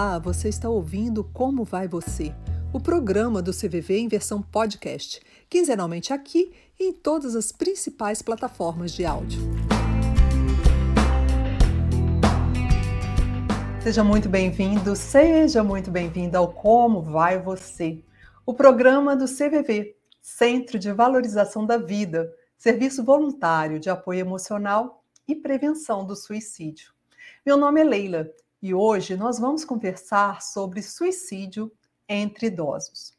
Olá, você está ouvindo Como Vai Você? O programa do CVV em versão podcast, quinzenalmente aqui e em todas as principais plataformas de áudio. Seja muito bem-vindo, seja muito bem-vinda ao Como Vai Você? O programa do CVV, Centro de Valorização da Vida, serviço voluntário de apoio emocional e prevenção do suicídio. Meu nome é Leila e hoje nós vamos conversar sobre suicídio entre idosos.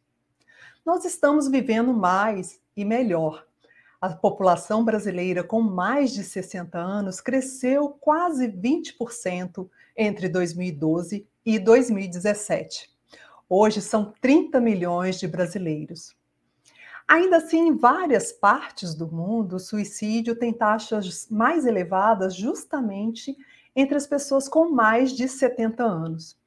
Nós estamos vivendo mais e melhor. A população brasileira com mais de 60 anos cresceu quase 20% entre 2012 e 2017. Hoje são 30 milhões de brasileiros. Ainda assim, em várias partes do mundo, o suicídio tem taxas mais elevadas justamente entre as pessoas com mais de 70 anos.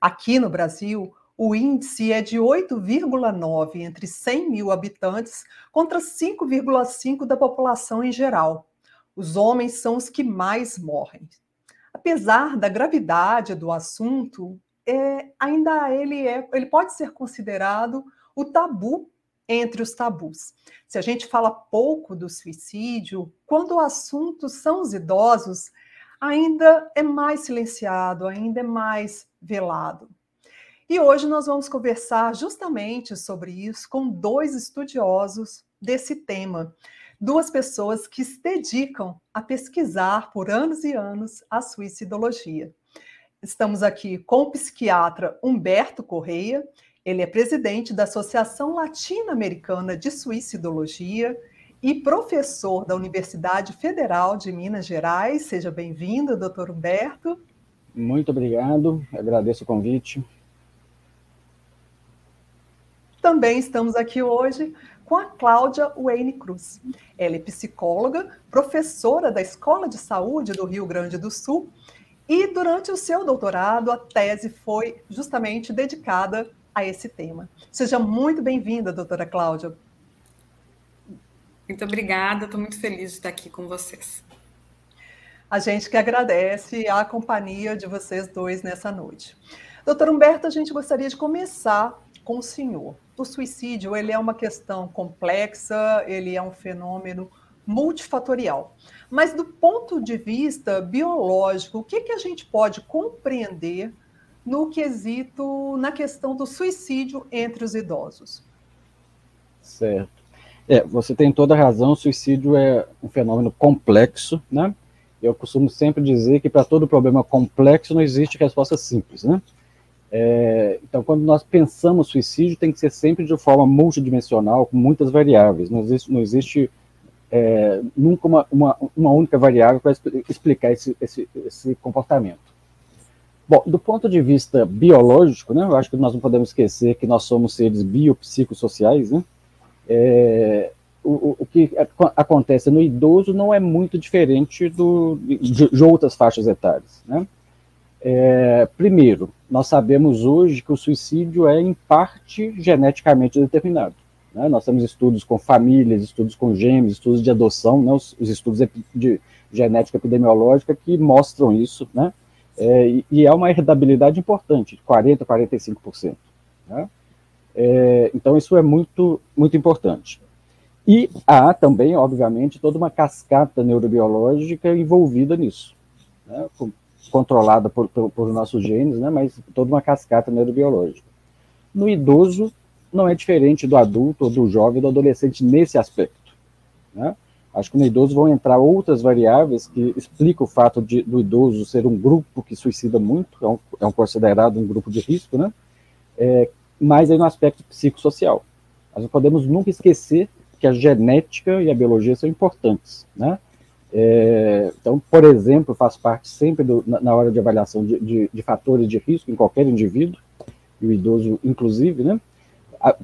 Aqui no Brasil, o índice é de 8,9 entre 100 mil habitantes contra 5,5 da população em geral. Os homens são os que mais morrem. Apesar da gravidade do assunto, é, ainda ele, é, ele pode ser considerado o tabu entre os tabus. Se a gente fala pouco do suicídio, quando o assunto são os idosos, ainda é mais silenciado, ainda é mais velado. E hoje nós vamos conversar justamente sobre isso com dois estudiosos desse tema, duas pessoas que se dedicam a pesquisar por anos e anos a suicidologia. Estamos aqui com o psiquiatra Humberto Correia, ele é presidente da Associação Latino-Americana de Suicidologia e professor da Universidade Federal de Minas Gerais. Seja bem-vindo, doutor Humberto. Muito obrigado, agradeço o convite. Também estamos aqui hoje com a Cláudia Wayne Cruz. Ela é psicóloga, professora da Escola de Saúde do Rio Grande do Sul e durante o seu doutorado a tese foi justamente dedicada a esse tema. Seja muito bem-vinda, doutora Cláudia. Muito obrigada, estou muito feliz de estar aqui com vocês. A gente que agradece a companhia de vocês dois nessa noite. Doutor Humberto, a gente gostaria de começar com o senhor. O suicídio ele é uma questão complexa, ele é um fenômeno multifatorial. Mas do ponto de vista biológico, o que, que a gente pode compreender no quesito, na questão do suicídio entre os idosos? Certo. É, você tem toda a razão, o suicídio é um fenômeno complexo, né? Eu costumo sempre dizer que para todo problema complexo não existe resposta simples, né? É, então, quando nós pensamos suicídio, tem que ser sempre de forma multidimensional, com muitas variáveis. Não existe, não existe é, nunca uma, uma, uma, única variável para explicar esse, esse, esse comportamento. Bom, do ponto de vista biológico, né, eu acho que nós não podemos esquecer que nós somos seres biopsicossociais, né? É, o, o, que acontece no idoso não é muito diferente do, de, de outras faixas etárias. Né? É, primeiro, nós sabemos hoje que o suicídio é, em parte, geneticamente determinado. Né? Nós temos estudos com famílias, estudos com gêmeos, estudos de adoção, né? os, os, estudos de genética epidemiológica que mostram isso, né? É, e, e é uma herdabilidade importante, 40%, 45%. Né? É, então, isso é muito, muito importante. E há também, obviamente, toda uma cascata neurobiológica envolvida nisso, né, controlada por, por, por, nossos genes, né, mas toda uma cascata neurobiológica. No idoso, não é diferente do adulto, ou do jovem, do adolescente nesse aspecto. Né? Acho que no idoso vão entrar outras variáveis que explicam o fato de, do idoso ser um grupo que suicida muito, é um, é um considerado um grupo de risco, né? É, mas aí no aspecto psicossocial. Nós não podemos nunca esquecer que a genética e a biologia são importantes, né? É, então, por exemplo, faz parte sempre do, na, na, hora de avaliação de, de, de, fatores de risco em qualquer indivíduo, e o idoso inclusive, né?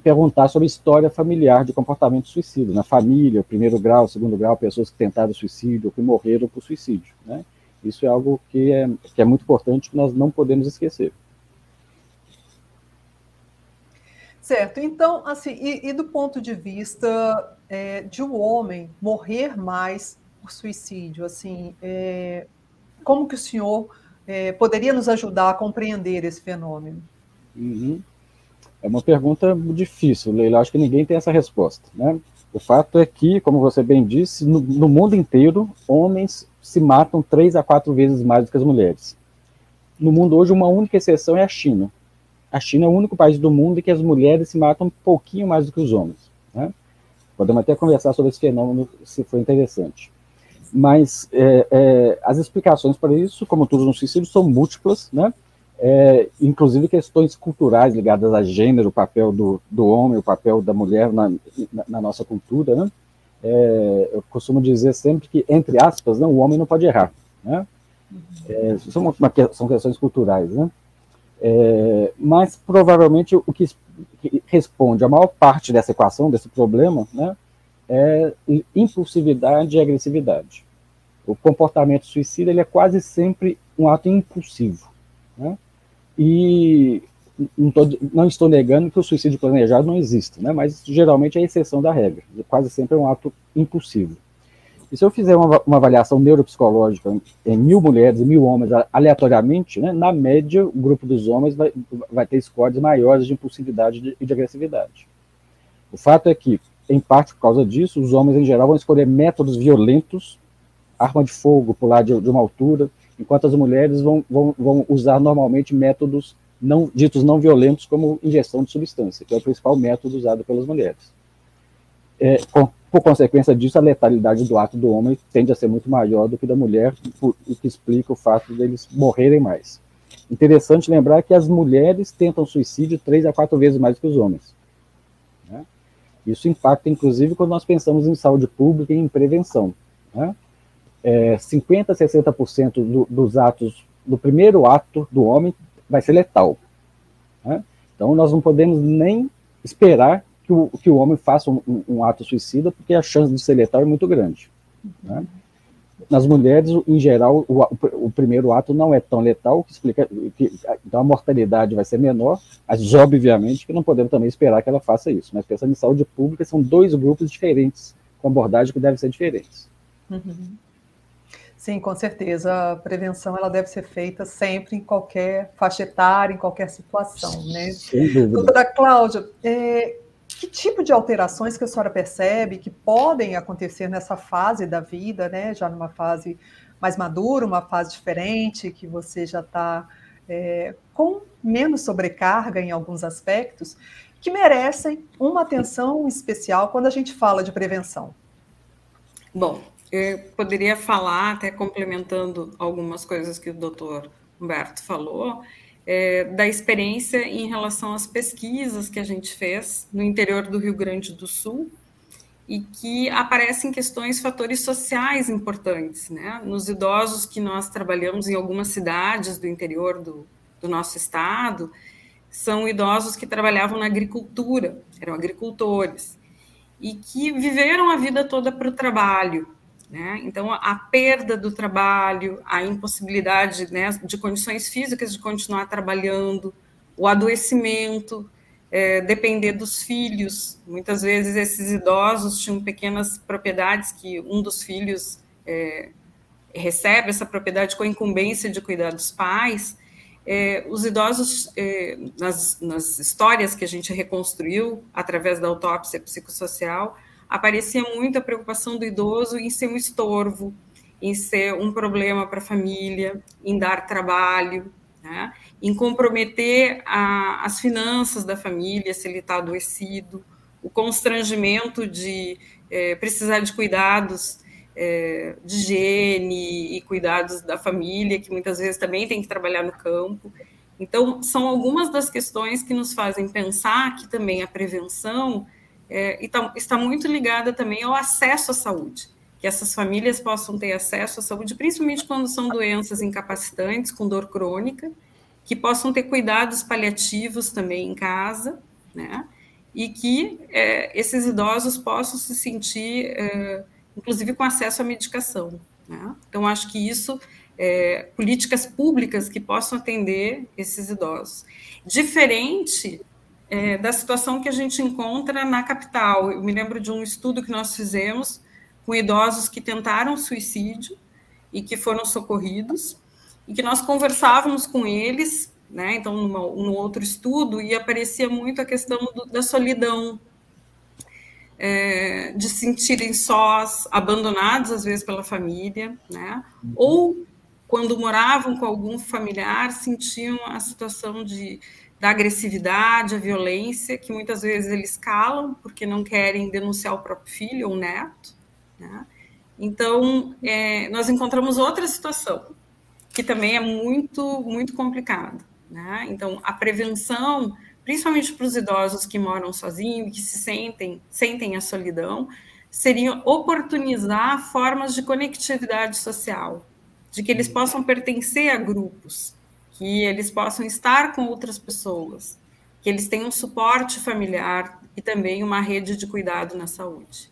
perguntar sobre história familiar de comportamento suicida, na família, primeiro grau, segundo grau, pessoas que tentaram suicídio que morreram por suicídio, né? Isso é algo que é, que é muito importante que nós não podemos esquecer. Certo. Então, assim, e, e do ponto de vista é, de um homem morrer mais por suicídio, assim, é, como que o senhor é, poderia nos ajudar a compreender esse fenômeno? Uhum. É uma pergunta difícil, Leila. Acho que ninguém tem essa resposta. Né? O fato é que, como você bem disse, no, no, mundo inteiro, homens se matam três a quatro vezes mais do que as mulheres. No mundo hoje, uma única exceção é a China. A China é o único país do mundo em que as mulheres se matam um pouquinho mais do que os homens. Né? Podemos até conversar sobre esse fenômeno, se for interessante. Mas é, é, as explicações para isso, como tudo no suicídio, são múltiplas, né? É, inclusive questões culturais ligadas a gênero, o papel do, do homem, o papel da mulher na, na, na nossa cultura, né? É, eu costumo dizer sempre que, entre aspas, não, o homem não pode errar, né? É, são, uma, são questões culturais, né? É, mas provavelmente o que, responde a maior parte dessa equação, desse problema, né, é impulsividade e agressividade. O comportamento suicida ele é quase sempre um ato impulsivo. Né? E não, tô, não, estou negando que o suicídio planejado não existe, né? mas geralmente é a exceção da regra. Quase sempre é um ato impulsivo. E se eu fizer uma, uma avaliação neuropsicológica em mil mulheres e mil homens aleatoriamente, né, na média, o grupo dos homens vai, vai ter scores maiores de impulsividade e de, de agressividade. O fato é que em parte por causa disso, os homens em geral vão escolher métodos violentos, arma de fogo, pular de, de uma altura, enquanto as mulheres vão, vão, vão usar normalmente métodos não, ditos não violentos, como injeção de substância, que é o principal método usado pelas mulheres. É, por consequência disso, a letalidade do ato do homem tende a ser muito maior do que da mulher, o que explica o fato deles morrerem mais. Interessante lembrar que as mulheres tentam suicídio três a quatro vezes mais que os homens. Isso impacta, inclusive, quando nós pensamos em saúde pública e em prevenção. Né? É, 50% a 60% do, dos atos, do primeiro ato do homem vai ser letal. Né? Então, nós não podemos nem esperar que o, que o homem faça um, um, um ato suicida, porque a chance de ser letal é muito grande. Né? Nas mulheres, em geral, o, o, primeiro ato não é tão letal, que explica que então a mortalidade vai ser menor, mas obviamente que não podemos também esperar que ela faça isso. Mas pensando em saúde pública, são dois grupos diferentes, com abordagem que devem ser diferentes. Uhum. Sim, com certeza. A prevenção ela deve ser feita sempre em qualquer faixa etária, em qualquer situação, né? Sem dúvida. Doutora Cláudia, é, que tipo de alterações que a senhora percebe que podem acontecer nessa fase da vida, né? Já numa fase mais madura, uma fase diferente, que você já está é, com menos sobrecarga em alguns aspectos, que merecem uma atenção especial quando a gente fala de prevenção. Bom, eu poderia falar, até complementando algumas coisas que o doutor Humberto falou, é, da experiência em relação às pesquisas que a gente fez no interior do Rio Grande do Sul e que aparecem questões, fatores sociais importantes, né? Nos idosos que nós trabalhamos em algumas cidades do interior do, do nosso estado, são idosos que trabalhavam na agricultura, eram agricultores, e que viveram a vida toda para o trabalho, né? Então, a perda do trabalho, a impossibilidade né, de condições físicas de continuar trabalhando, o adoecimento, é, depender dos filhos. Muitas vezes, esses idosos tinham pequenas propriedades que um dos filhos é, recebe essa propriedade com a incumbência de cuidar dos pais. É, os idosos, é, nas, nas histórias que a gente reconstruiu através da autópsia psicossocial, aparecia muito a preocupação do idoso em ser um estorvo, em ser um problema para a família, em dar trabalho, né? em comprometer a, as finanças da família se ele está adoecido, o constrangimento de é, precisar de cuidados é, de higiene e cuidados da família, que muitas vezes também tem que trabalhar no campo. Então, são algumas das questões que nos fazem pensar que também a prevenção é, tá, está muito ligada também ao acesso à saúde, que essas famílias possam ter acesso à saúde, principalmente quando são doenças incapacitantes, com dor crônica, que possam ter cuidados paliativos também em casa, né? E que é, esses idosos possam se sentir, é, inclusive, com acesso à medicação. Né? Então, acho que isso, é, políticas públicas que possam atender esses idosos. Diferente é, da situação que a gente encontra na capital. Eu me lembro de um estudo que nós fizemos com idosos que tentaram suicídio e que foram socorridos, e que nós conversávamos com eles, né? Então, numa, num outro estudo, e aparecia muito a questão do, da solidão, é, de se sentirem sós, abandonados às vezes pela família, né? Uhum. Ou quando moravam com algum familiar, sentiam a situação de da agressividade, a violência, que muitas vezes eles calam porque não querem denunciar o próprio filho ou neto. Né? Então, é, nós encontramos outra situação que também é muito, muito complicada. Né? Então, a prevenção, principalmente para os idosos que moram sozinhos e que se sentem, sentem a solidão, seria oportunizar formas de conectividade social, de que eles possam pertencer a grupos, que eles possam estar com outras pessoas, que eles tenham suporte familiar e também uma rede de cuidado na saúde.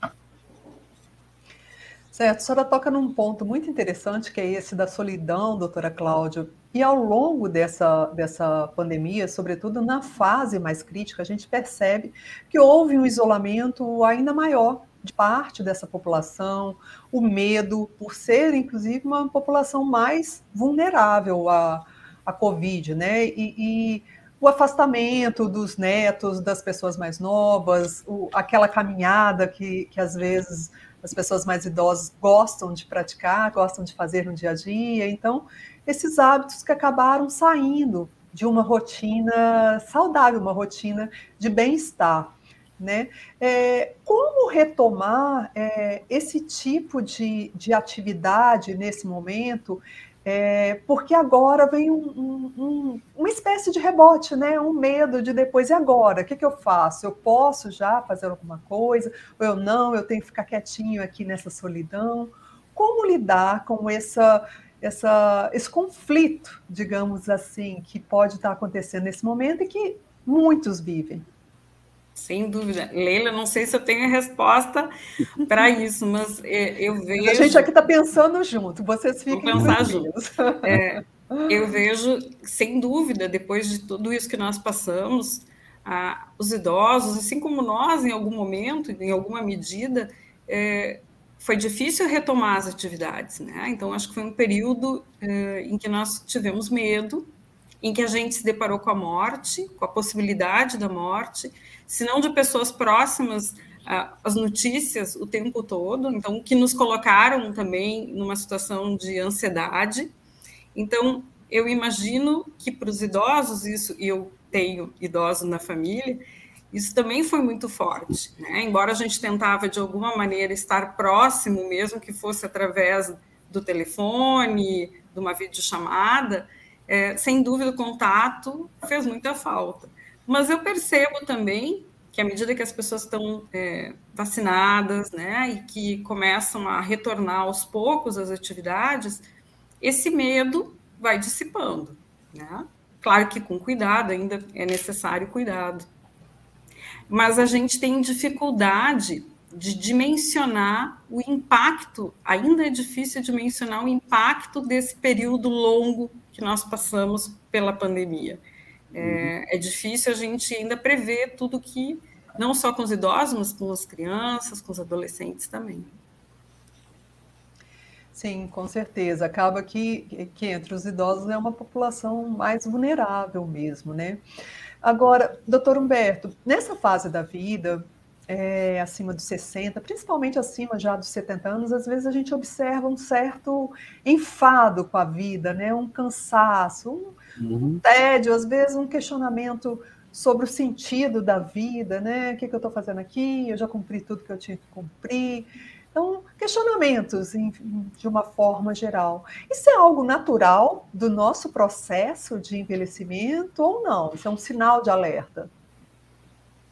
Certo, a senhora toca num ponto muito interessante, que é esse da solidão, doutora Cláudia. E ao longo dessa, dessa pandemia, sobretudo na fase mais crítica, a gente percebe que houve um isolamento ainda maior de parte dessa população, o medo por ser, inclusive, uma população mais vulnerável a, a Covid, né? E, e o afastamento dos netos, das pessoas mais novas, o, aquela caminhada que, que às vezes as pessoas mais idosas gostam de praticar, gostam de fazer no dia a dia. Então, esses hábitos que acabaram saindo de uma rotina saudável, uma rotina de bem-estar. Né? É, como retomar é, esse tipo de, de atividade nesse momento é, porque agora vem um, um, um, uma espécie de rebote, né? um medo de depois, e agora? O que, que eu faço? Eu posso já fazer alguma coisa? Ou eu não? Eu tenho que ficar quietinho aqui nessa solidão? Como lidar com essa, essa, esse conflito, digamos assim, que pode estar acontecendo nesse momento e que muitos vivem? Sem dúvida. Leila, não sei se eu tenho a resposta para isso, mas é, eu vejo. A gente aqui está pensando junto, vocês Vamos pensar juntos. É, eu vejo, sem dúvida, depois de tudo isso que nós passamos, ah, os idosos, assim como nós, em algum momento, em alguma medida, é, foi difícil retomar as atividades, né? Então, acho que foi um período é, em que nós tivemos medo, em que a gente se deparou com a morte, com a possibilidade da morte, se não de pessoas próximas às notícias o tempo todo, então que nos colocaram também numa situação de ansiedade. Então, eu imagino que para os idosos isso, e eu tenho idosos na família, isso também foi muito forte, né? Embora a gente tentava de alguma maneira estar próximo, mesmo que fosse através do telefone, de uma videochamada, é, sem dúvida o contato fez muita falta. Mas eu percebo também que à medida que as pessoas estão é, vacinadas, né, e que começam a retornar aos poucos às atividades, esse medo vai dissipando, né? Claro que com cuidado, ainda é necessário cuidado. Mas a gente tem dificuldade de dimensionar o impacto, ainda é difícil dimensionar o impacto desse período longo que nós passamos pela pandemia. É, uhum. é, difícil a gente ainda prever tudo que, não só com os idosos, mas com as crianças, com os adolescentes também. Sim, com certeza. Acaba que, que entre os idosos é uma população mais vulnerável mesmo, né? Agora, doutor Humberto, nessa fase da vida, é, acima dos 60, principalmente acima já dos 70 anos, às vezes a gente observa um certo enfado com a vida, né? um cansaço, um, uhum. um tédio, às vezes um questionamento sobre o sentido da vida, né? O que, que eu estou fazendo aqui? Eu já cumpri tudo que eu tinha que cumprir. Então, questionamentos em, de uma forma geral. Isso é algo natural do nosso processo de envelhecimento ou não? Isso é um sinal de alerta?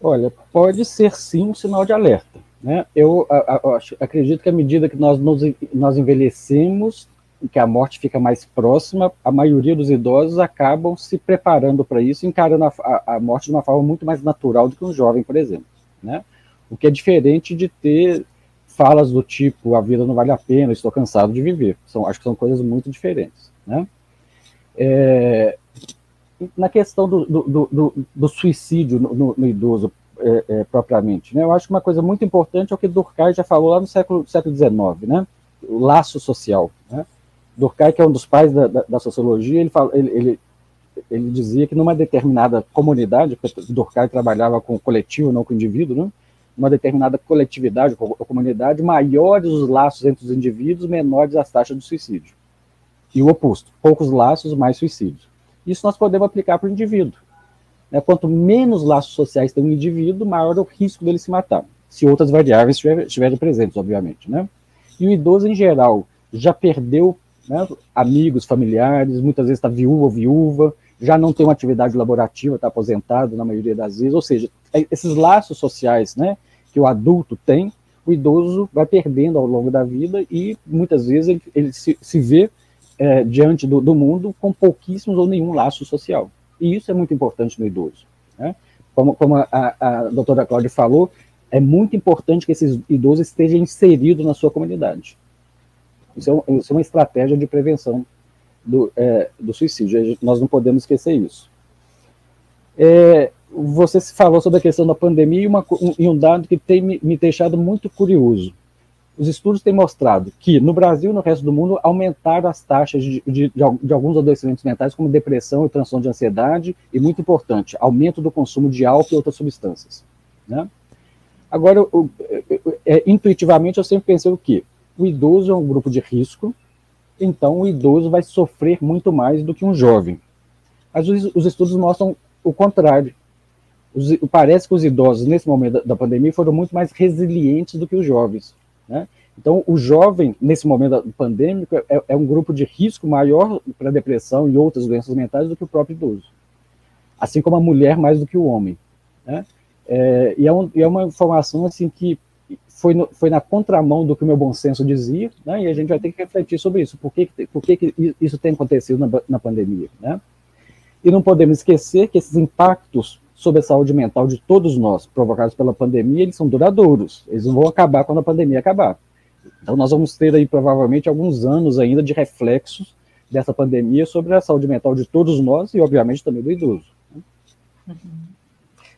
Olha, pode ser sim um sinal de alerta. Né? Eu, a, a, acredito que à medida que nós, nos, nós envelhecemos, que a morte fica mais próxima, a maioria dos idosos acabam se preparando para isso, encarando a, a, morte de uma forma muito mais natural do que um jovem, por exemplo. Né? O que é diferente de ter falas do tipo a vida não vale a pena, estou cansado de viver. São, acho que são coisas muito diferentes. Né? É, na questão do, do, do, do suicídio no, no idoso é, é, propriamente, né? Eu acho que uma coisa muito importante é o que Durkheim já falou lá no século, século XIX, né? O laço social, né? Durkheim, que é um dos pais da, da, da sociologia, ele, fala, ele, ele, ele, dizia que numa determinada comunidade, Durkheim trabalhava com o coletivo, não com o indivíduo, né? uma determinada coletividade ou comunidade, maiores os laços entre os indivíduos, menores as taxas de suicídio. E o oposto, poucos laços, mais suicídio. Isso nós podemos aplicar para o indivíduo. Né? Quanto menos laços sociais tem um indivíduo, maior é o risco dele se matar, se outras variáveis estiverem presentes, obviamente. Né? E o idoso, em geral, já perdeu né, amigos, familiares, muitas vezes está viúvo ou viúva, já não tem uma atividade laborativa, está aposentado na maioria das vezes, ou seja, é, esses laços sociais né, que o adulto tem, o idoso vai perdendo ao longo da vida e muitas vezes ele, ele se, se, vê é, diante do, do, mundo com pouquíssimos ou nenhum laço social. E isso é muito importante no idoso. Né? Como, como a, a, doutora Cláudia falou, é muito importante que esses idosos estejam inseridos na sua comunidade. Isso é, isso é uma estratégia de prevenção do, é, do, suicídio. Nós não podemos esquecer isso. É, você falou sobre a questão da pandemia e, uma, um, um dado que tem me, me, deixado muito curioso. Os estudos têm mostrado que no Brasil e no resto do mundo aumentaram as taxas de, de, de alguns adoecimentos mentais, como depressão e transtorno de ansiedade, e muito importante, aumento do consumo de álcool e outras substâncias. Né? Agora, eu, eu, é, intuitivamente, eu sempre pensei o quê? O idoso é um grupo de risco, então o idoso vai sofrer muito mais do que um jovem. Mas os, os estudos mostram o contrário. Os, parece que os idosos, nesse momento da, da, pandemia, foram muito mais resilientes do que os jovens. Né? Então, o jovem, nesse momento pandêmico, é, é um grupo de risco maior para depressão e outras doenças mentais do que o próprio idoso. Assim como a mulher mais do que o homem. Né? É, e, é um, e, é uma informação assim que foi, no, foi na contramão do que o meu bom senso dizia, né, e a gente vai ter que refletir sobre isso. Por que, por que, que isso tem acontecido na, na pandemia? Né? E não podemos esquecer que esses impactos sobre a saúde mental de todos nós, provocados pela pandemia, eles são duradouros. Eles não vão acabar quando a pandemia acabar. Então, nós vamos ter aí, provavelmente, alguns anos ainda de reflexos dessa pandemia sobre a saúde mental de todos nós e, obviamente, também do idoso.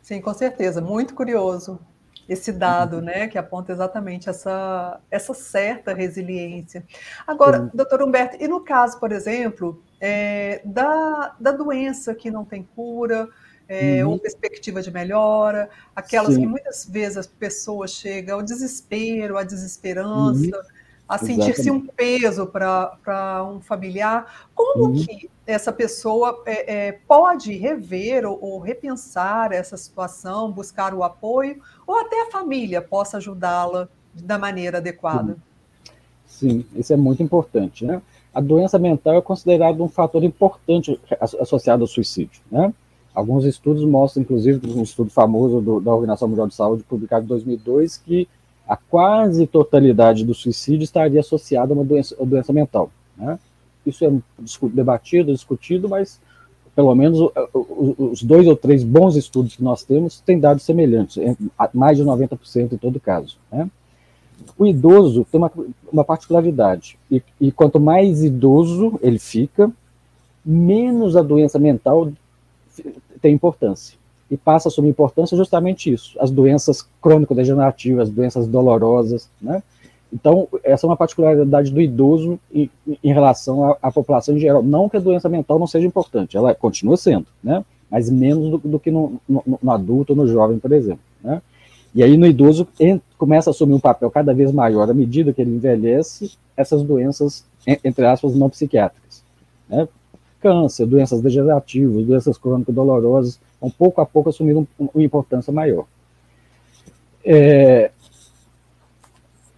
Sim, com certeza. Muito curioso esse dado, uhum. né, que aponta exatamente essa, essa certa resiliência. Agora, uhum. doutor Humberto, e no caso, por exemplo, é, da, da doença que não tem cura, é, uhum. ou perspectiva de melhora, aquelas Sim. que muitas vezes as pessoas chegam ao desespero, à desesperança, uhum a sentir-se um peso para um familiar, como uhum. que essa pessoa é, é, pode rever ou, ou, repensar essa situação, buscar o apoio, ou até a família possa ajudá-la da maneira adequada? Sim, isso é muito importante. Né? A doença mental é considerada um fator importante associado ao suicídio. Né? Alguns estudos mostram, inclusive, um estudo famoso do, da Organização Mundial de Saúde, publicado em 2002, que a quase totalidade do suicídio estaria associada a uma doença, a doença mental. Né? Isso é debatido, discutido, mas pelo menos os dois ou três bons estudos que nós temos têm dados semelhantes, mais de 90% em todo caso. Né? O idoso tem uma, uma particularidade, e, e, quanto mais idoso ele fica, menos a doença mental tem importância e passa a assumir importância justamente isso, as doenças crônico-degenerativas, as doenças dolorosas, né? Então, essa é uma particularidade do idoso em, em relação à, à, população em geral. Não que a doença mental não seja importante, ela continua sendo, né? Mas menos do, do que no, no, no, adulto ou no jovem, por exemplo, né? E aí no idoso começa a assumir um papel cada vez maior à medida que ele envelhece, essas doenças, entre aspas, não psiquiátricas, né? Câncer, doenças degenerativas, doenças crônico-dolorosas, então, pouco a pouco, assumiram uma importância maior. É,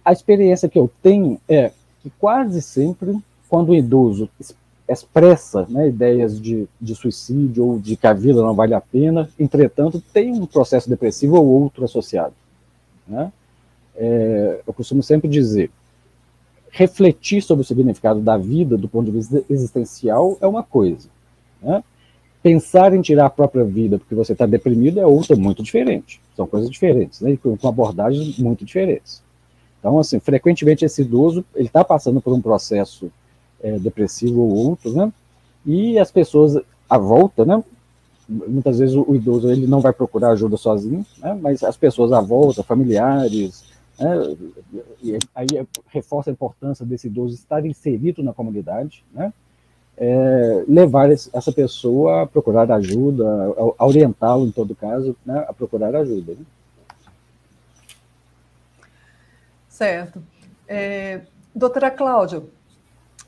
a experiência que eu tenho é que quase sempre, quando o idoso expressa né, ideias de, de suicídio ou de que a vida não vale a pena, entretanto, tem um processo depressivo ou outro associado. Né? É, eu costumo sempre dizer, refletir sobre o significado da vida do ponto de vista existencial é uma coisa. Né? pensar em tirar a própria vida porque você está deprimido é outra muito diferente. São coisas diferentes, né? com, abordagens muito diferentes. Então, assim, frequentemente esse idoso ele está passando por um processo é, depressivo ou outro, né? E as pessoas à volta, né? Muitas vezes o, o idoso ele não vai procurar ajuda sozinho, né? Mas as pessoas à volta, familiares, Né? Aí reforça a importância desse idoso estar inserido na comunidade, né? É, levar essa pessoa a procurar ajuda, a orientá-lo, em todo caso, né, a procurar ajuda. Né? Certo. É, doutora Cláudia,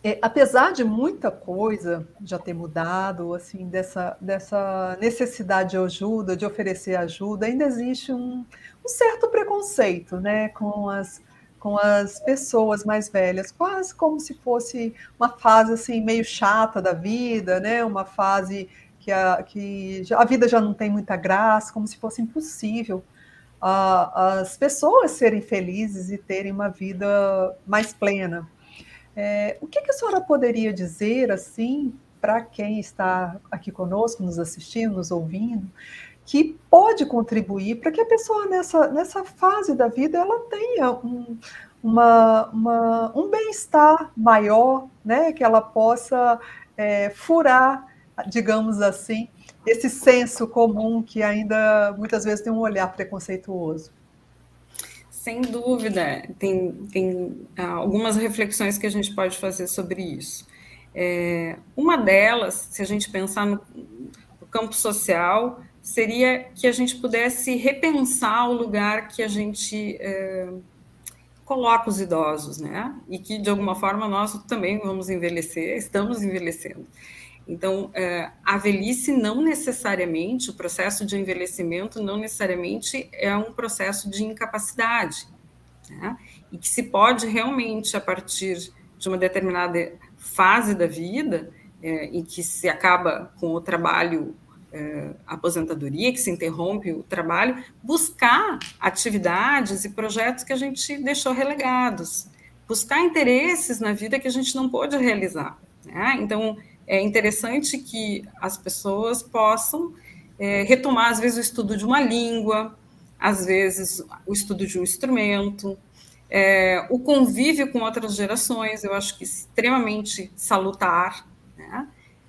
é, apesar de muita coisa já ter mudado, assim, dessa, dessa necessidade de ajuda, de oferecer ajuda, ainda existe um, um certo preconceito, né, com as, com as pessoas mais velhas, quase como se fosse uma fase assim meio chata da vida, né, uma fase que a, que a vida já não tem muita graça, como se fosse impossível uh, as pessoas serem felizes e terem uma vida mais plena. É, o que, que, a senhora poderia dizer, assim, para quem está aqui conosco, nos assistindo, nos ouvindo, que pode contribuir para que a pessoa nessa, nessa fase da vida ela tenha um, uma, uma, um bem-estar maior, né? que ela possa é, furar, digamos assim, esse senso comum que ainda muitas vezes tem um olhar preconceituoso. Sem dúvida, tem, tem ah, algumas reflexões que a gente pode fazer sobre isso. É, uma delas, se a gente pensar no, no campo social, seria que a gente pudesse repensar o lugar que a gente é, coloca os idosos, né? E que, de alguma forma, nós também vamos envelhecer, estamos envelhecendo. Então, é, a velhice não necessariamente, o processo de envelhecimento não necessariamente é um processo de incapacidade, né? e que se pode realmente, a partir de uma determinada fase da vida, é, em que se acaba com o trabalho, é, aposentadoria, que se interrompe o trabalho, buscar atividades e projetos que a gente deixou relegados, buscar interesses na vida que a gente não pôde realizar. Né? Então, é interessante que as pessoas possam é, retomar, às vezes, o estudo de uma língua, às vezes, o estudo de um instrumento, é, o convívio com outras gerações, eu acho que extremamente salutar, né?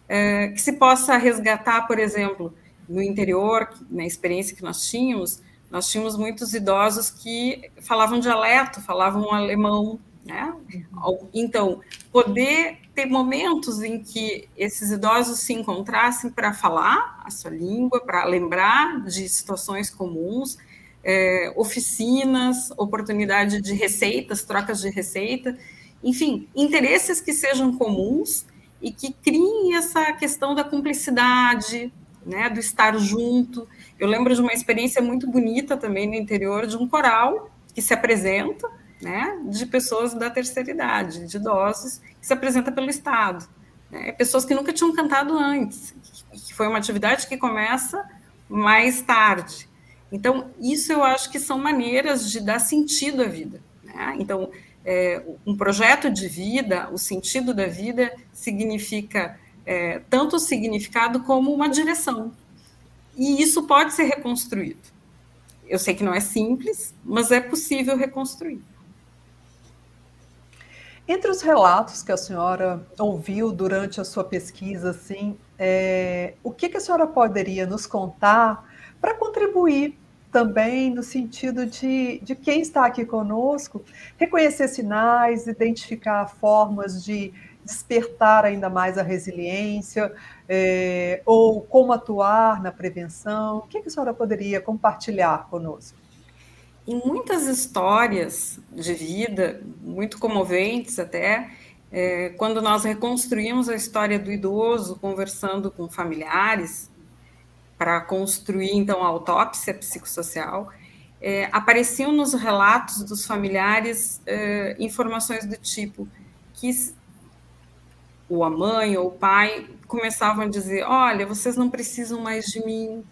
é, que se possa resgatar, por exemplo, no interior, na experiência que nós tínhamos, nós tínhamos muitos idosos que falavam dialeto, falavam alemão, né? Então, poder ter momentos em que esses idosos se encontrassem para falar a sua língua, para lembrar de situações comuns, é, oficinas, oportunidade de receitas, trocas de receita, enfim, interesses que sejam comuns e que criem essa questão da cumplicidade, né, do estar junto. Eu lembro de uma experiência muito bonita também no interior de um coral que se apresenta né, de pessoas da terceira idade, de idosos, que se apresenta pelo Estado. Né, pessoas que nunca tinham cantado antes, que foi uma atividade que começa mais tarde. Então, isso eu acho que são maneiras de dar sentido à vida. Né? Então, é, um projeto de vida, o sentido da vida, significa é, tanto o significado como uma direção. E isso pode ser reconstruído. Eu sei que não é simples, mas é possível reconstruir. Entre os relatos que a senhora ouviu durante a sua pesquisa, assim, é, o que, que a senhora poderia nos contar para contribuir também no sentido de, de quem está aqui conosco reconhecer sinais, identificar formas de despertar ainda mais a resiliência, é, ou como atuar na prevenção? O que, que a senhora poderia compartilhar conosco? Em muitas histórias de vida, muito comoventes até, é, quando nós reconstruímos a história do idoso, conversando com familiares, para construir então a autópsia psicossocial, é, apareciam nos relatos dos familiares é, informações do tipo que ou a mãe ou o pai começavam a dizer: Olha, vocês não precisam mais de mim,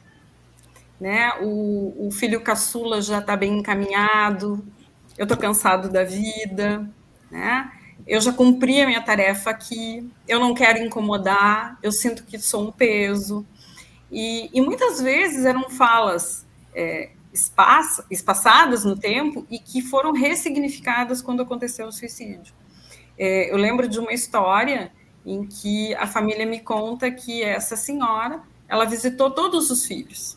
né? O, o filho caçula já está bem encaminhado, eu estou cansado da vida, né? Eu já cumpri a minha tarefa aqui, eu não quero incomodar, eu sinto que sou um peso. E, e muitas vezes eram falas é, espaço, espaçadas no tempo e que foram ressignificadas quando aconteceu o suicídio. É, eu lembro de uma história em que a família me conta que essa senhora ela visitou todos os filhos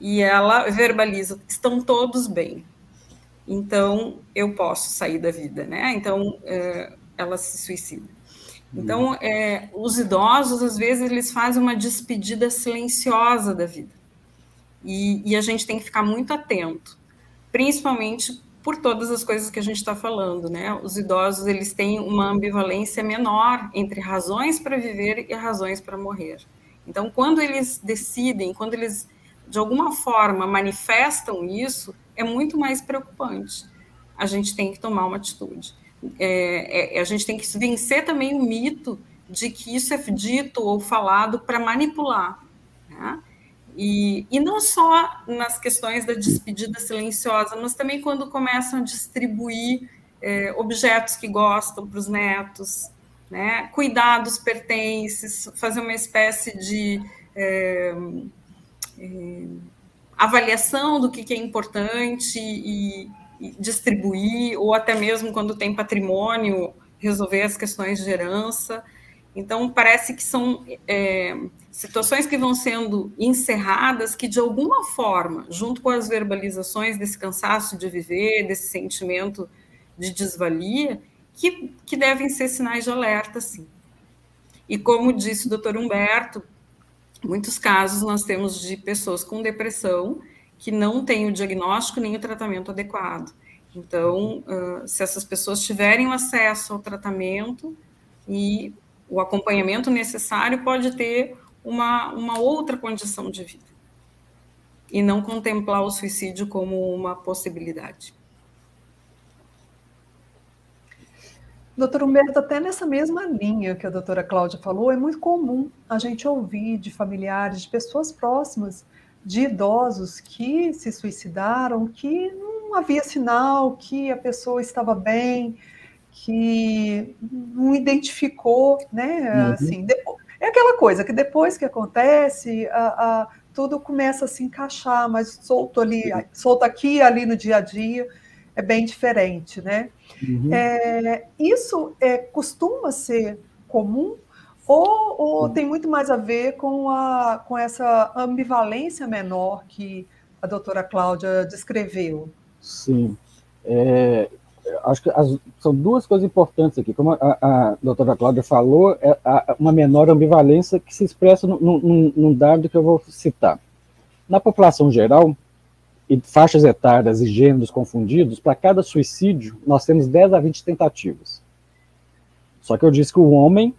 e ela verbaliza: estão todos bem. então eu posso sair da vida, né? Então é, ela se suicida. Então, é, os idosos, às vezes, eles fazem uma despedida silenciosa da vida. E, e, a gente tem que ficar muito atento, principalmente por todas as coisas que a gente está falando, né? Os idosos, eles têm uma ambivalência menor entre razões para viver e razões para morrer. Então, quando eles decidem, quando eles, de alguma forma, manifestam isso, é muito mais preocupante. A gente tem que tomar uma atitude. É, é, a gente tem que vencer também o mito de que isso é dito ou falado para manipular. Né? E, e não só nas questões da despedida silenciosa, mas também quando começam a distribuir é, objetos que gostam para os netos, né? cuidar dos pertences, fazer uma espécie de é, avaliação do que, que é importante e, e, distribuir, ou até mesmo quando tem patrimônio, resolver as questões de herança. Então, parece que são é, situações que vão sendo encerradas que, de alguma forma, junto com as verbalizações desse cansaço de viver, desse sentimento de desvalia, que, que devem ser sinais de alerta, sim. E como disse o doutor Humberto, muitos casos nós temos de pessoas com depressão que não têm o diagnóstico nem o tratamento adequado. Então, se essas pessoas tiverem acesso ao tratamento e o acompanhamento necessário, pode ter uma, uma outra condição de vida. E não contemplar o suicídio como uma possibilidade. Doutor Humberto, até nessa mesma linha que a doutora Cláudia falou, é muito comum a gente ouvir de familiares, de pessoas próximas, de idosos que se suicidaram, que não havia sinal, que a pessoa estava bem, que não identificou, né? Uhum. Assim, é aquela coisa que depois que acontece, a, a, tudo começa a se encaixar, mas solto ali, solto aqui ali no dia a dia é bem diferente, né? Uhum. É, isso é, costuma ser comum ou, ou tem muito mais a ver com, a, com essa ambivalência menor que a doutora Cláudia descreveu? Sim. É, acho que as, são duas coisas importantes aqui. Como a, a doutora Cláudia falou, é a, uma menor ambivalência que se expressa num, num dado que eu vou citar. Na população geral, e faixas etárias e gêneros confundidos, para cada suicídio, nós temos 10 a 20 tentativas. Só que eu disse que o homem,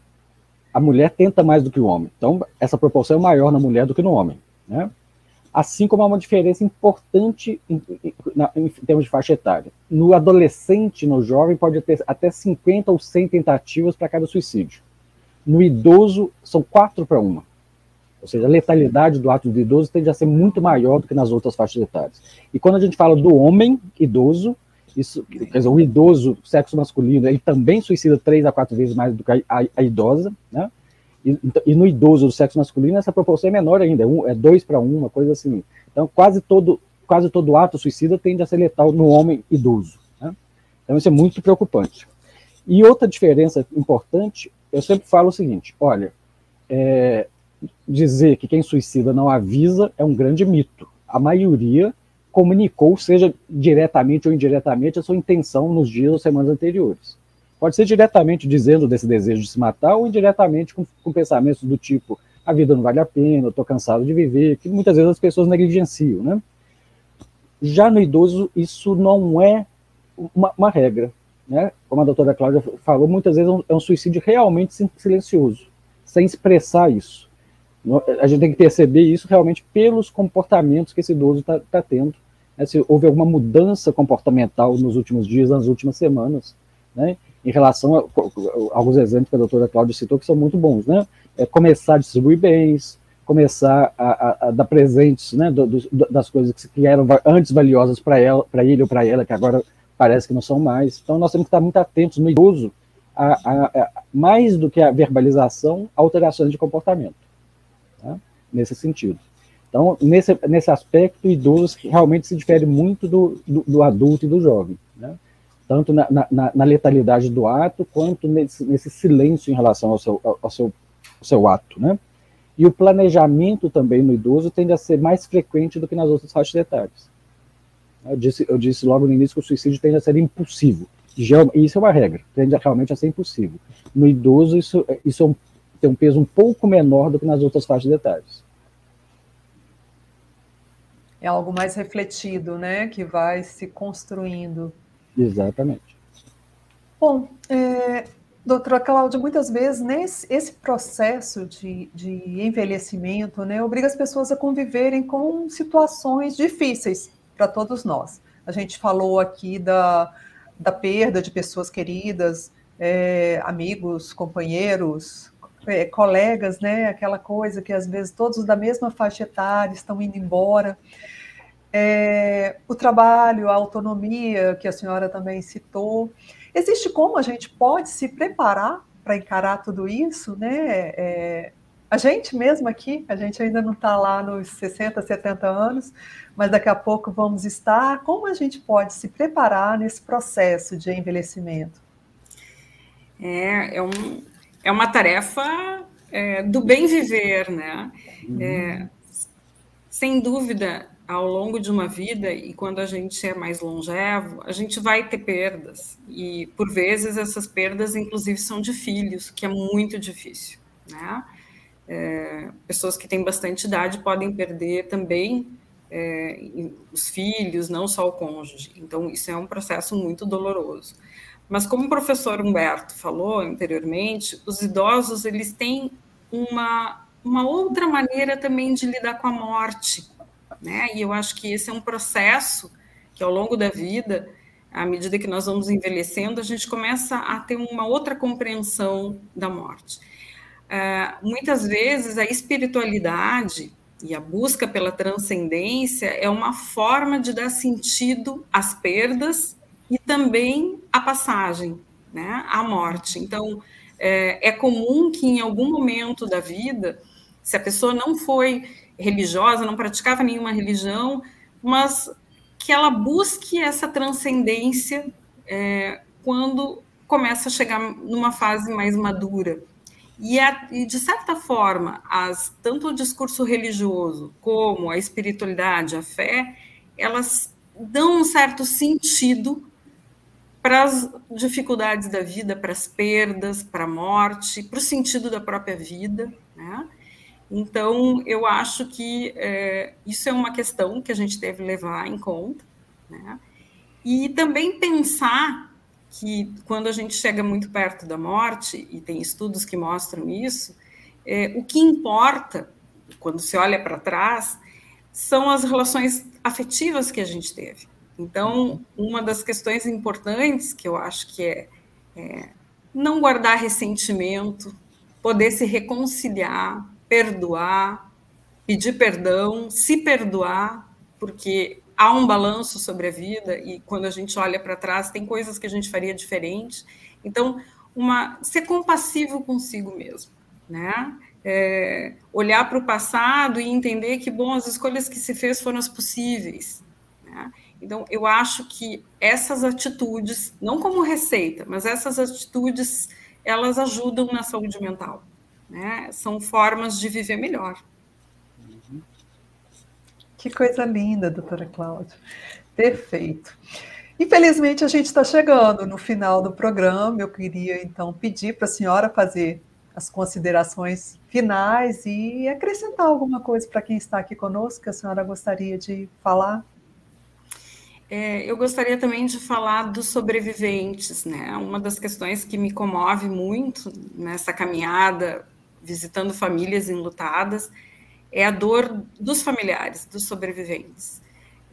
a mulher tenta mais do que o homem. Então, essa proporção é maior na mulher do que no homem. Né? Assim como há uma diferença importante em, em, em, termos de faixa etária. No adolescente, no jovem, pode ter até 50 ou 100 tentativas para cada suicídio. No idoso, são quatro para uma. Ou seja, a letalidade do ato do idoso tende a ser muito maior do que nas outras faixas etárias. E quando a gente fala do homem idoso, isso, quer dizer, o idoso, sexo masculino, ele também suicida três a quatro vezes mais do que a, a, idosa, né? E, então, e, no idoso do sexo masculino, essa proporção é menor ainda, é, um, é dois para um, uma coisa assim. Então, quase todo, quase todo ato suicida tende a ser letal no homem idoso. Né? Então, isso é muito preocupante. E outra diferença importante, eu sempre falo o seguinte: olha, é, dizer que quem suicida não avisa é um grande mito. A maioria comunicou, seja diretamente ou indiretamente, a sua intenção nos dias ou semanas anteriores. Pode ser diretamente dizendo desse desejo de se matar ou indiretamente com, com pensamentos do tipo a vida não vale a pena, estou cansado de viver, que muitas vezes as pessoas negligenciam, né? Já no idoso, isso não é uma, uma regra, né? Como a doutora Cláudia falou, muitas vezes é um, é um suicídio realmente silencioso, sem expressar isso. A gente tem que perceber isso realmente pelos comportamentos que esse idoso está tá tendo. Né? Se houve alguma mudança comportamental nos últimos dias, nas últimas semanas, né? em relação a, a, alguns exemplos que a doutora Cláudia citou, que são muito bons. Né? É começar a distribuir bens, começar a, a dar presentes né, do, do, das coisas que eram antes valiosas para para ele ou para ela, que agora parece que não são mais. Então nós temos que estar muito atentos no idoso, a, a, a, mais do que a verbalização, alterações de comportamento nesse sentido. Então, nesse, nesse aspecto, o idoso realmente se difere muito do, do, do adulto e do jovem, né? tanto na, na, na, letalidade do ato, quanto nesse, nesse silêncio em relação ao seu, ao, ao seu, ao seu ato. Né? E o planejamento também no idoso tende a ser mais frequente do que nas outras faixas etárias. Eu disse, eu disse logo no início que o suicídio tende a ser impulsivo. Isso é uma regra, tende a, realmente a ser impulsivo. No idoso, isso, isso é um, tem um peso um pouco menor do que nas outras faixas de detalhes. É algo mais refletido, né? Que vai se construindo. Exatamente. Bom, é, doutora Cláudia, muitas vezes nesse esse processo de, de envelhecimento né, obriga as pessoas a conviverem com situações difíceis para todos nós. A gente falou aqui da, da perda de pessoas queridas, é, amigos, companheiros, é, colegas, né? Aquela coisa que às vezes todos da mesma faixa etária estão indo embora. É, o trabalho, a autonomia, que a senhora também citou. Existe como a gente pode se preparar para encarar tudo isso, né? É, a gente mesmo aqui, a gente ainda não está lá nos 60, 70 anos, mas daqui a pouco vamos estar. Como a gente pode se preparar nesse processo de envelhecimento? É, é, um, é uma tarefa é, do bem viver, né? Uhum. É, sem dúvida, ao longo de uma vida e quando a gente é mais longevo, a gente vai ter perdas e por vezes essas perdas, inclusive, são de filhos, que é muito difícil, né? É, pessoas que têm bastante idade podem perder também é, os filhos, não só o cônjuge. Então, isso é um processo muito doloroso. Mas como o professor Humberto falou anteriormente, os idosos eles têm uma, uma outra maneira também de lidar com a morte, né? E eu acho que esse é um processo que ao longo da vida, à medida que nós vamos envelhecendo, a gente começa a ter uma outra compreensão da morte. Uh, muitas vezes a espiritualidade e a busca pela transcendência é uma forma de dar sentido às perdas e também a passagem, né, a morte. Então, é, é comum que em algum momento da vida, se a pessoa não foi religiosa, não praticava nenhuma religião, mas que ela busque essa transcendência é, quando começa a chegar numa fase mais madura. E, a, e, de certa forma, as, tanto o discurso religioso como a espiritualidade, a fé, elas dão um certo sentido para as dificuldades da vida, para as perdas, para a morte, para o sentido da própria vida. Né? Então, eu acho que é, isso é uma questão que a gente deve levar em conta. Né? E também pensar que quando a gente chega muito perto da morte, e tem estudos que mostram isso, é, o que importa, quando se olha para trás, são as relações afetivas que a gente teve. Então, uma das questões importantes que eu acho que é, é não guardar ressentimento, poder se reconciliar, perdoar, pedir perdão, se perdoar, porque há um balanço sobre a vida e quando a gente olha para trás tem coisas que a gente faria diferente. Então, uma ser compassivo consigo mesmo, né? É, olhar para o passado e entender que bom as escolhas que se fez foram as possíveis. Né? Então, eu acho que essas atitudes, não como receita, mas essas atitudes, elas ajudam na saúde mental. Né? São formas de viver melhor. Que coisa linda, doutora Cláudia. Perfeito. Infelizmente, a gente está chegando no final do programa. Eu queria, então, pedir para a senhora fazer as considerações finais e acrescentar alguma coisa para quem está aqui conosco que a senhora gostaria de falar. É, eu gostaria também de falar dos sobreviventes, né? Uma das questões que me comove muito nessa caminhada, visitando famílias enlutadas, é a dor dos familiares, dos sobreviventes.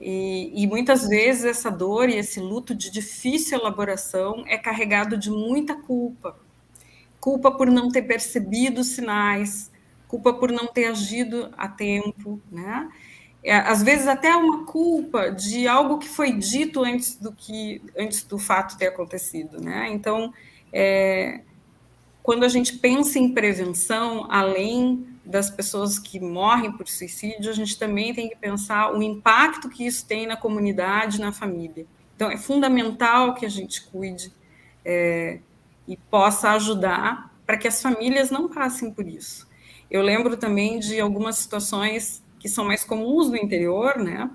E, e, muitas vezes essa dor e esse luto de difícil elaboração é carregado de muita culpa. Culpa por não ter percebido os sinais, culpa por não ter agido a tempo, né? É, às vezes até uma culpa de algo que foi dito antes do que antes do fato ter acontecido, né? Então, é, quando a gente pensa em prevenção, além das pessoas que morrem por suicídio, a gente também tem que pensar o impacto que isso tem na comunidade, na família. Então, é fundamental que a gente cuide é, e possa ajudar para que as famílias não passem por isso. Eu lembro também de algumas situações que são mais comuns no interior, né?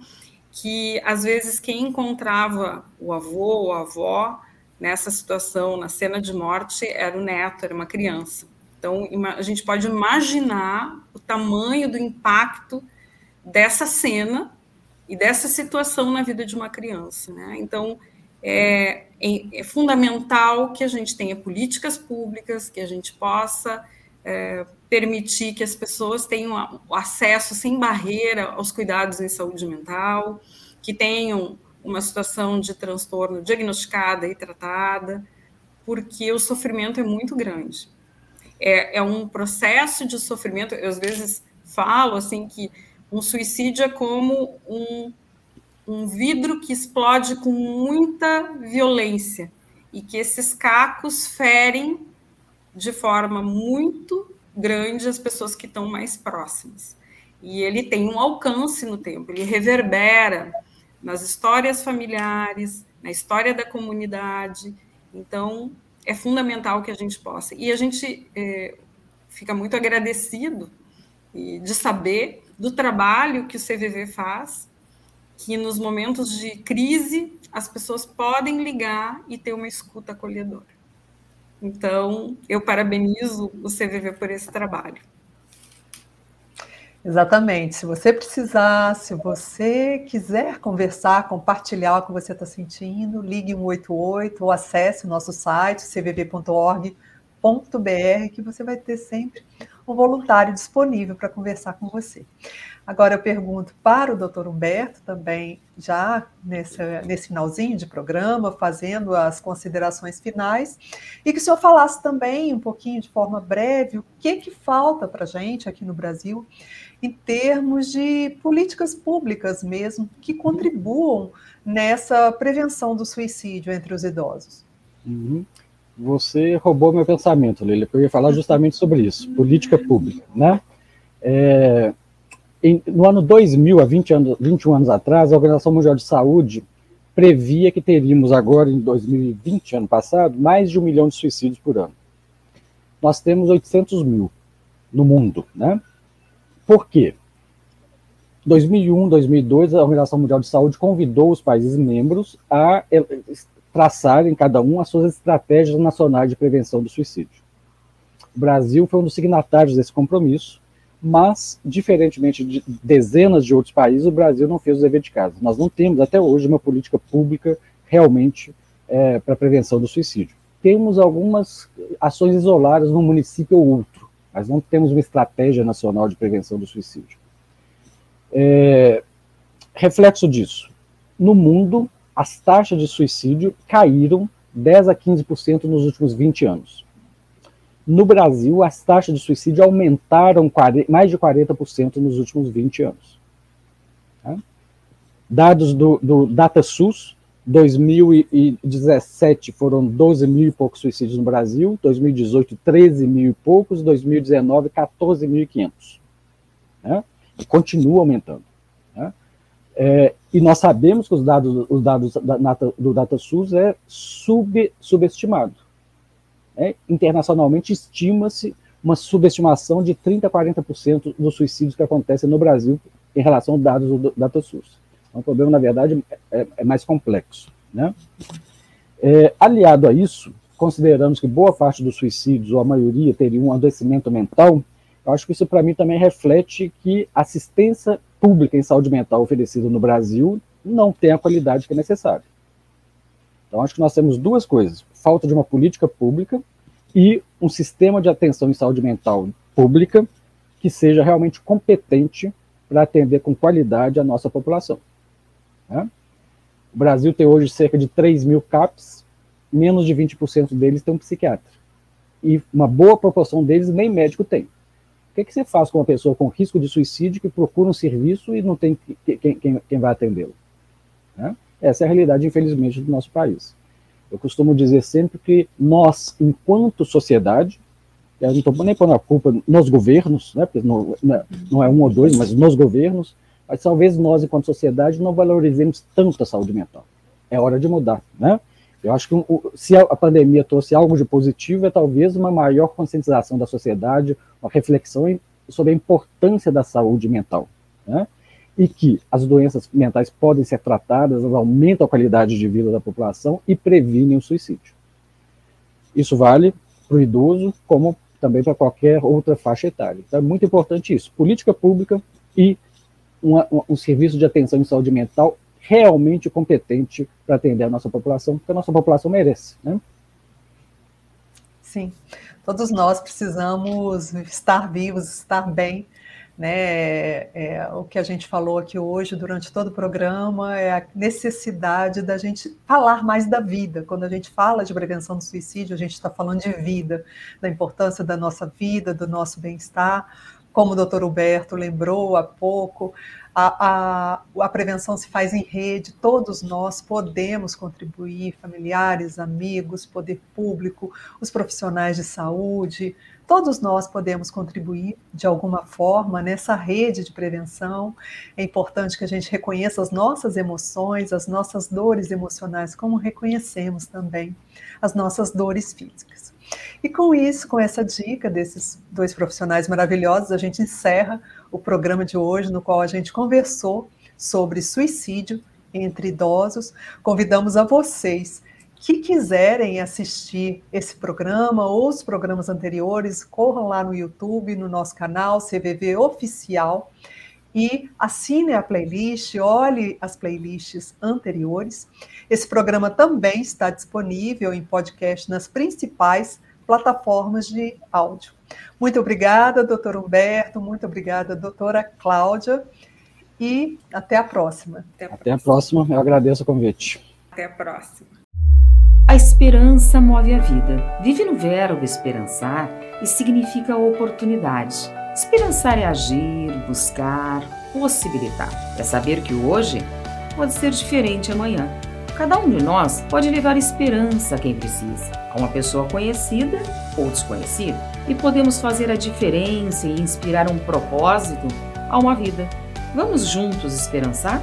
que às vezes quem encontrava o avô ou a avó nessa situação, na cena de morte, era o neto, era uma criança. Então, a gente pode imaginar o tamanho do impacto dessa cena e dessa situação na vida de uma criança. Né? Então, é, é, é, fundamental que a gente tenha políticas públicas, que a gente possa é, permitir que as pessoas tenham acesso sem barreira aos cuidados em saúde mental, que tenham uma situação de transtorno diagnosticada e tratada, porque o sofrimento é muito grande. É, é um processo de sofrimento, eu às vezes falo assim que um suicídio é como um, um vidro que explode com muita violência e que esses cacos ferem de forma muito grande as pessoas que estão mais próximas. E ele tem um alcance no tempo, ele reverbera nas histórias familiares, na história da comunidade. Então, é fundamental que a gente possa. E a gente é, fica muito agradecido de saber do trabalho que o CVV faz, que nos momentos de crise as pessoas podem ligar e ter uma escuta acolhedora. Então, eu parabenizo o CVV por esse trabalho. Exatamente. Se você precisar, se você quiser conversar, compartilhar o que você está sentindo, ligue 188 ou acesse o nosso site cvv.org.br, que você vai ter sempre um voluntário disponível para conversar com você. Agora eu pergunto para o doutor Humberto, também já nesse, nesse finalzinho de programa, fazendo as considerações finais, e que o senhor falasse também um pouquinho de forma breve o que, que falta para a gente aqui no Brasil em termos de políticas públicas mesmo que contribuam nessa prevenção do suicídio entre os idosos. Uhum. Você roubou meu pensamento, Lili, eu ia falar justamente sobre isso, política pública, né? É, em, no ano 2000, há 20 anos, 21 anos atrás, a Organização Mundial de Saúde previa que teríamos agora, em 2020, ano passado, mais de um milhão de suicídios por ano. Nós temos 800 mil no mundo, né? Por quê? 2001, 2002, a Organização Mundial de Saúde convidou os países membros a traçarem, cada um, as suas estratégias nacionais de prevenção do suicídio. O Brasil foi um dos signatários desse compromisso, mas, diferentemente de dezenas de outros países, o Brasil não fez o dever de casa. Nós não temos, até hoje, uma política pública realmente é, para prevenção do suicídio. Temos algumas ações isoladas num município ou outro, mas não temos uma estratégia nacional de prevenção do suicídio. É, reflexo disso, no mundo, as taxas de suicídio caíram 10 a 15% nos últimos 20 anos. No Brasil, as taxas de suicídio aumentaram mais de 40% nos últimos 20 anos. Tá? Dados do, do DataSUS, 2017 foram 12 mil e poucos suicídios no Brasil, 2018 13 mil e poucos, 2019 14.500. Né? E continua aumentando. Né? É, e nós sabemos que os dados, os dados da, do DataSUS é sub, subestimado. É, internacionalmente estima-se uma subestimação de 30% a 40% dos suicídios que acontecem no Brasil em relação aos dados do DataSUS. Então, o problema, na verdade, é, é mais complexo. Né? É, aliado a isso, consideramos que boa parte dos suicídios, ou a maioria, teria um adoecimento mental, eu acho que isso, para mim, também reflete que assistência pública em saúde mental oferecida no Brasil não tem a qualidade que é necessária. Então, acho que nós temos duas coisas: falta de uma política pública e um sistema de atenção em saúde mental pública que seja realmente competente para atender com qualidade a nossa população. Né? O Brasil tem hoje cerca de 3 mil CAPs, menos de 20% deles tem um psiquiatra. E uma boa proporção deles nem médico tem. O que, que você faz com uma pessoa com risco de suicídio que procura um serviço e não tem quem, quem, quem vai atendê-lo? Né? Essa é a realidade, infelizmente, do nosso país. Eu costumo dizer sempre que nós, enquanto sociedade, eu não estou nem pondo a culpa nos governos, né, porque não, é, não é um ou dois, mas nos governos, mas talvez nós, enquanto sociedade, não valorizemos tanto a saúde mental. É hora de mudar, né? Eu acho que se a pandemia trouxe algo de positivo, é talvez uma maior conscientização da sociedade, uma reflexão sobre a importância da saúde mental. Né? e que as doenças mentais podem ser tratadas, elas aumentam a qualidade de vida da população e previnem o suicídio. Isso vale para o idoso, como também para qualquer outra faixa etária. Então é muito importante isso. Política pública e uma, um serviço de atenção em saúde mental realmente competente para atender a nossa população, porque a nossa população merece. Né? Sim, todos nós precisamos estar vivos, estar bem né? É, o que a gente falou aqui hoje durante todo o programa é a necessidade da gente falar mais da vida. Quando a gente fala de prevenção do suicídio, a gente está falando de vida, da importância da nossa vida, do nosso bem-estar. Como o doutor Huberto lembrou há pouco, a, a, a, prevenção se faz em rede, todos nós podemos contribuir, familiares, amigos, poder público, os profissionais de saúde, todos nós podemos contribuir de alguma forma nessa rede de prevenção. É importante que a gente reconheça as nossas emoções, as nossas dores emocionais, como reconhecemos também as nossas dores físicas. E com isso, com essa dica desses dois profissionais maravilhosos, a gente encerra o programa de hoje, no qual a gente conversou sobre suicídio entre idosos. Convidamos a vocês que quiserem assistir esse programa ou os programas anteriores, corram lá no YouTube, no nosso canal CVV Oficial e assine a playlist, olhe as playlists anteriores. Esse programa também está disponível em podcast nas principais plataformas de áudio. Muito obrigada, doutor Humberto, muito obrigada, doutora Cláudia, e até a próxima. Até a próxima, até a próxima. eu agradeço o convite. Até a próxima. A esperança move a vida. Vive no verbo esperançar e significa oportunidade. Esperançar é agir, buscar, possibilitar. É saber que hoje pode ser diferente amanhã Cada um de nós pode levar esperança a quem precisa, a uma pessoa conhecida ou desconhecida, e podemos fazer a diferença e inspirar um propósito a uma vida. Vamos juntos esperançar?